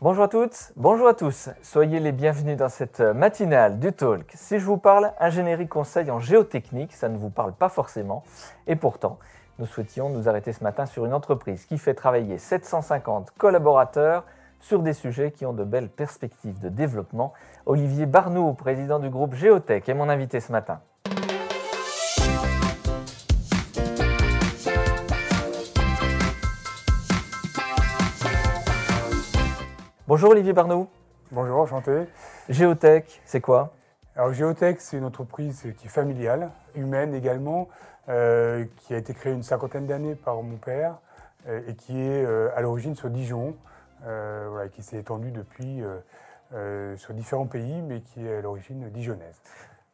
Bonjour à toutes, bonjour à tous. Soyez les bienvenus dans cette matinale du Talk. Si je vous parle ingénierie conseil en géotechnique, ça ne vous parle pas forcément. Et pourtant, nous souhaitions nous arrêter ce matin sur une entreprise qui fait travailler 750 collaborateurs sur des sujets qui ont de belles perspectives de développement. Olivier Barnou, président du groupe Géotech, est mon invité ce matin. Bonjour Olivier Barnou. Bonjour, enchanté. Géotech, c'est quoi? Alors Géotech, c'est une entreprise qui est familiale, humaine également, euh, qui a été créée une cinquantaine d'années par mon père euh, et qui est euh, à l'origine sur Dijon, voilà, qui s'est étendue depuis sur différents pays, mais qui est à l'origine dijonnaise.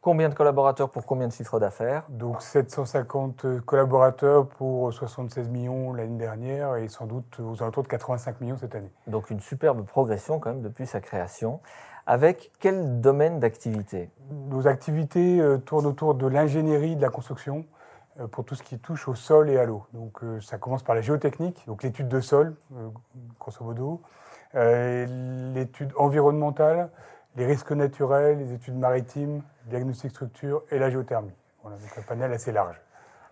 Combien de collaborateurs pour combien de chiffres d'affaires? Donc 750 collaborateurs pour 76 millions l'année dernière et sans doute aux alentours de 85 millions cette année. Donc une superbe progression quand même depuis sa création. Avec quel domaine d'activité? Nos activités euh, tournent autour de l'ingénierie de la construction euh, pour tout ce qui touche au sol et à l'eau. Donc euh, ça commence par la géotechnique, donc l'étude de sol, grosso modo, l'étude environnementale, les risques naturels, les études maritimes, diagnostic structure et la géothermie. Voilà, donc un panel assez large.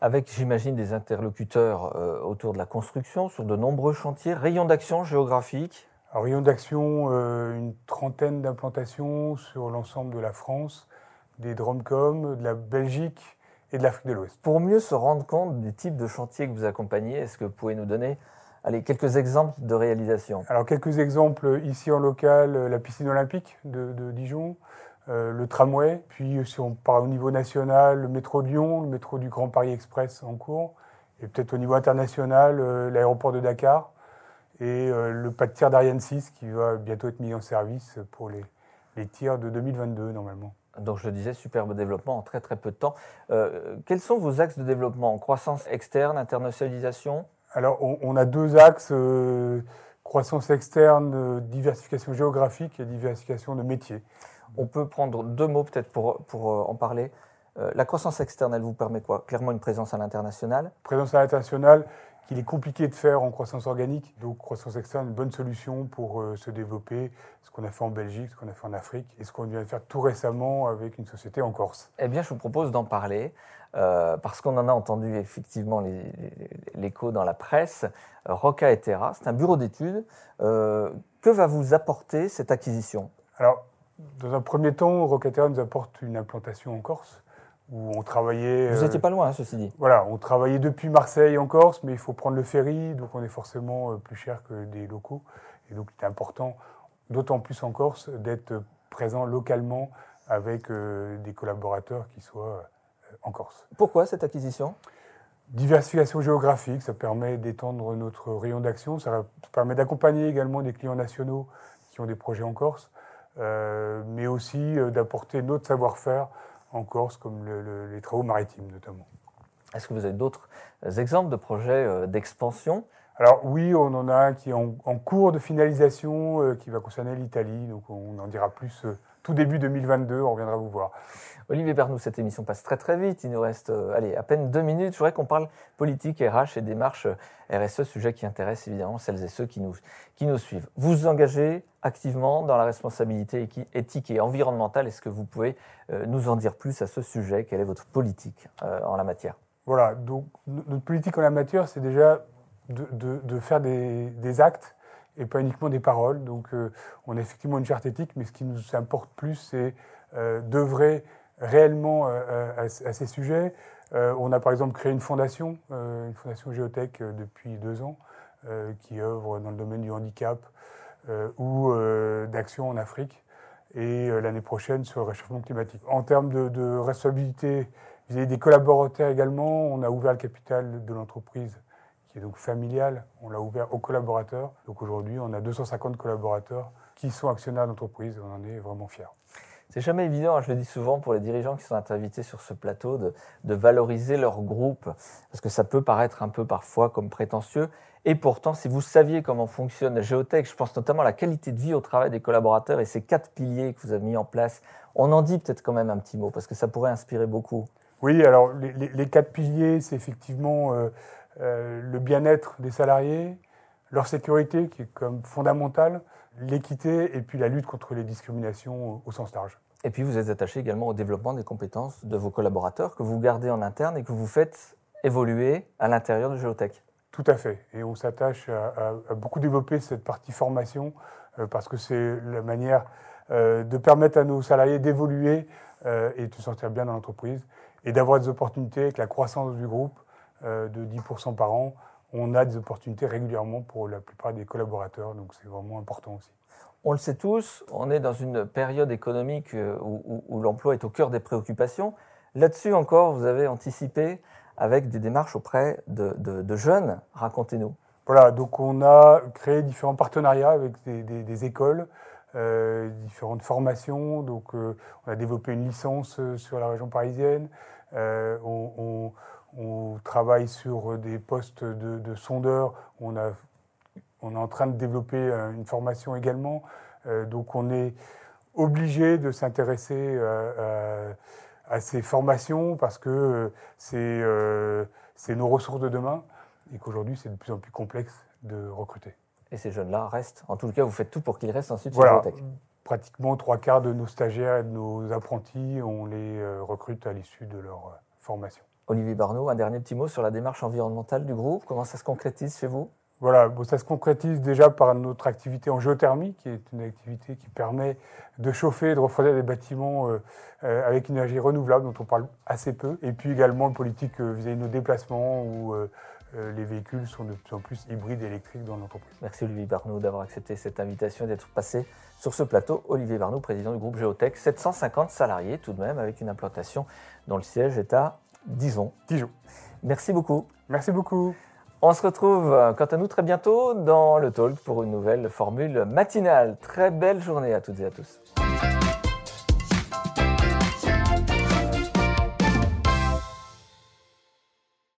Avec, j'imagine, des interlocuteurs euh, autour de la construction sur de nombreux chantiers. Rayon d'action géographique Alors, Rayon d'action, euh, une trentaine d'implantations sur l'ensemble de la France, des Dromcom, de la Belgique et de l'Afrique de l'Ouest. Pour mieux se rendre compte du type de chantier que vous accompagnez, est-ce que vous pouvez nous donner Allez, quelques exemples de réalisation. Alors, quelques exemples ici en local, la piscine olympique de Dijon, euh, le tramway, puis si on part au niveau national, le métro de Lyon, le métro du Grand Paris Express en cours, et peut-être au niveau international, euh, l'aéroport de Dakar, et euh, le pas de tir d'Ariane 6 qui va bientôt être mis en service pour les, les tirs de 2022 normalement. Donc je le disais, superbe développement en très très peu de temps. quels sont vos axes de développement? Croissance externe, internationalisation? Alors on, a deux axes, croissance externe, diversification géographique et diversification de métiers. On peut prendre deux mots peut-être pour, pour euh, en parler. Euh, la croissance externe, elle vous permet quoi? Clairement une présence à l'international Présence à l'international qu'il est compliqué de faire en croissance organique. Donc croissance externe, une bonne solution pour euh, se développer, ce qu'on a fait en Belgique, ce qu'on a fait en Afrique et ce qu'on vient de faire tout récemment avec une société en Corse. Eh bien, je vous propose d'en parler. parce qu'on en a entendu effectivement l'écho dans la presse. Roca et Terra, c'est un bureau d'études. que va vous apporter cette acquisition? Alors, dans un premier temps, Rocatera nous apporte une implantation en Corse où on travaillait. Vous n'étiez euh, pas loin, hein, ceci dit. Voilà, on travaillait depuis Marseille en Corse, mais il faut prendre le ferry, donc on est forcément euh, plus cher que des locaux. Et donc c'est important, d'autant plus en Corse, d'être présent localement avec euh, des collaborateurs qui soient en Corse. Pourquoi cette acquisition? Diversification géographique, ça permet d'étendre notre rayon d'action, ça permet d'accompagner également des clients nationaux qui ont des projets en Corse. Euh, mais aussi d'apporter notre savoir-faire en Corse, comme les travaux maritimes notamment. Est-ce que vous avez d'autres exemples de projets euh, d'expansion? Alors oui, on en a un qui est en, cours de finalisation, qui va concerner l'Italie. Donc on en dira plus tout début 2022, on reviendra vous voir. Olivier Bernou, cette émission passe très très vite. Il nous reste allez, à peine deux minutes. Je voudrais qu'on parle politique, RH et démarche RSE, sujet qui intéresse évidemment celles et ceux qui nous, qui nous suivent. Vous vous engagez activement dans la responsabilité éthique et environnementale. Est-ce que vous pouvez euh, nous en dire plus à ce sujet? Quelle est votre politique euh, en la matière? Voilà, donc notre politique en la matière, c'est déjà de, faire des, actes et pas uniquement des paroles. Donc euh, on a effectivement une charte éthique, mais ce qui nous importe plus, c'est d'œuvrer réellement à, ces sujets. on a par exemple créé une fondation, une fondation Géotech depuis deux ans, qui œuvre dans le domaine du handicap, euh, ou euh, d'action en Afrique et euh, l'année prochaine sur le réchauffement climatique. En termes de, responsabilité vis-à-vis des collaborateurs également, on a ouvert le capital de l'entreprise qui est donc familial, on l'a ouvert aux collaborateurs. Donc aujourd'hui, on a 250 collaborateurs qui sont actionnaires d'entreprise. On en est vraiment fiers. C'est jamais évident, hein, je le dis souvent pour les dirigeants qui sont invités sur ce plateau, de, de, valoriser leur groupe, parce que ça peut paraître un peu parfois comme prétentieux. Et pourtant, si vous saviez comment fonctionne Géotech, je pense notamment à la qualité de vie au travail des collaborateurs et ces quatre piliers que vous avez mis en place, on en dit peut-être quand même un petit mot, parce que ça pourrait inspirer beaucoup. Oui, alors les, quatre piliers, c'est effectivement euh, euh, le bien-être des salariés, leur sécurité qui est comme fondamentale, l'équité et puis la lutte contre les discriminations au sens large. Et puis vous êtes attaché également au développement des compétences de vos collaborateurs que vous gardez en interne et que vous faites évoluer à l'intérieur de Géotech. Tout à fait. Et on s'attache à, beaucoup développer cette partie formation euh, parce que c'est la manière euh, de permettre à nos salariés d'évoluer euh, et de se sentir bien dans l'entreprise et d'avoir des opportunités avec la croissance du groupe de 10% par an. On a des opportunités régulièrement pour la plupart des collaborateurs, donc c'est vraiment important aussi. On le sait tous, on est dans une période économique où l'emploi est au cœur des préoccupations. Là-dessus encore, vous avez anticipé avec des démarches auprès de, jeunes. Racontez-nous. Voilà, donc on a créé différents partenariats avec des, écoles, euh, différentes formations. Donc euh, on a développé une licence euh, sur la région parisienne. on, travaille sur des postes de, sondeurs. On, a, on est en train de développer une formation également. donc on est obligé de s'intéresser à à ces formations parce que euh, euh, c'est nos ressources de demain et qu'aujourd'hui c'est de plus en plus complexe de recruter. Et ces jeunes-là restent, en tout cas vous faites tout pour qu'ils restent ensuite voilà. chez Pratiquement trois quarts de nos stagiaires et de nos apprentis, on les euh, recrute à l'issue de leur formation. Olivier Barneau, un dernier petit mot sur la démarche environnementale du groupe. Comment ça se concrétise chez vous? Voilà, ça se concrétise déjà par notre activité en géothermie, qui est une activité qui permet de chauffer et de refroidir des bâtiments euh, euh, avec une énergie renouvelable, dont on parle assez peu. Et puis également une politique euh, vis-à-vis de nos déplacements, où les véhicules sont de plus en plus hybrides et électriques dans l'entreprise. Merci Olivier Barneau d'avoir accepté cette invitation et d'être passé sur ce plateau. Olivier Barneau, président du groupe Géotech, 750 salariés tout de même, avec une implantation dont le siège est à Dijon. Dijon. Merci beaucoup. Merci beaucoup. On se retrouve euh, quant à nous très bientôt dans le talk pour une nouvelle formule matinale. Très belle journée à toutes et à tous.